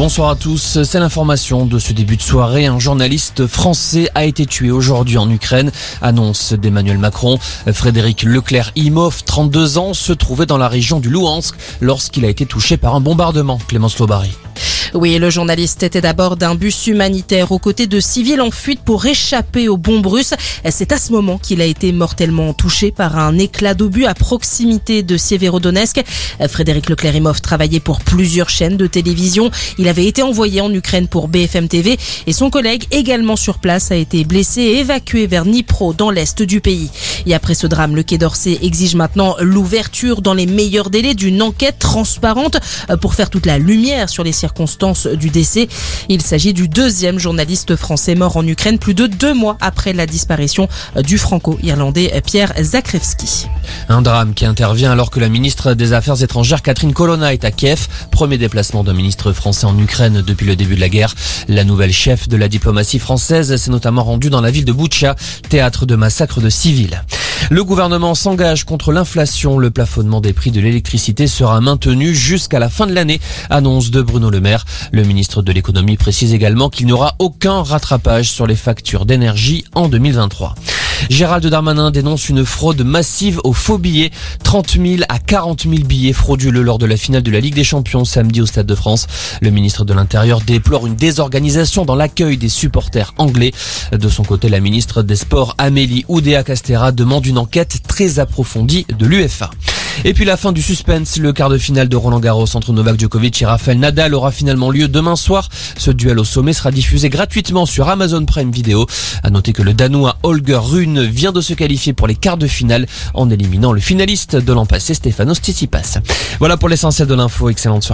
Bonsoir à tous. C'est l'information de ce début de soirée. Un journaliste français a été tué aujourd'hui en Ukraine, annonce d'Emmanuel Macron. Frédéric Leclerc-Imov, 32 ans, se trouvait dans la région du Louhansk lorsqu'il a été touché par un bombardement. Clémence Lobary. Oui, le journaliste était à bord d'un bus humanitaire aux côtés de civils en fuite pour échapper aux bombes russes. C'est à ce moment qu'il a été mortellement touché par un éclat d'obus à proximité de Sieverodonetsk. Frédéric Leclerc-Imov travaillait pour plusieurs chaînes de télévision. Il avait été envoyé en Ukraine pour BFM TV et son collègue également sur place a été blessé et évacué vers Dnipro dans l'est du pays. Et après ce drame, le Quai d'Orsay exige maintenant l'ouverture dans les meilleurs délais d'une enquête transparente pour faire toute la lumière sur les circonstances du décès. Il s'agit du deuxième journaliste français mort en Ukraine plus de deux mois après la disparition du franco-irlandais Pierre Zakrevski. Un drame qui intervient alors que la ministre des Affaires étrangères Catherine Colonna est à Kiev. Premier déplacement d'un ministre français en Ukraine depuis le début de la guerre. La nouvelle chef de la diplomatie française s'est notamment rendue dans la ville de Boutcha, théâtre de massacres de civils. Le gouvernement s'engage contre l'inflation. Le plafonnement des prix de l'électricité sera maintenu jusqu'à la fin de l'année, annonce de Bruno Le Maire. Le ministre de l'économie précise également qu'il n'y aura aucun rattrapage sur les factures d'énergie en 2023. Gérald Darmanin dénonce une fraude massive aux faux billets. 30 000 à 40 000 billets frauduleux lors de la finale de la Ligue des Champions samedi au Stade de France. Le ministre de l'Intérieur déplore une désorganisation dans l'accueil des supporters anglais. De son côté, la ministre des Sports Amélie Oudéa-Castera demande une enquête très approfondie de l'UFA. Et puis la fin du suspense, le quart de finale de Roland Garros entre Novak Djokovic et Rafael Nadal aura finalement lieu demain soir. Ce duel au sommet sera diffusé gratuitement sur Amazon Prime Video. À noter que le Danois Holger Rune vient de se qualifier pour les quarts de finale en éliminant le finaliste de l'an passé, Stefanos Tsitsipas. Voilà pour l'essentiel de l'info. Excellente soirée.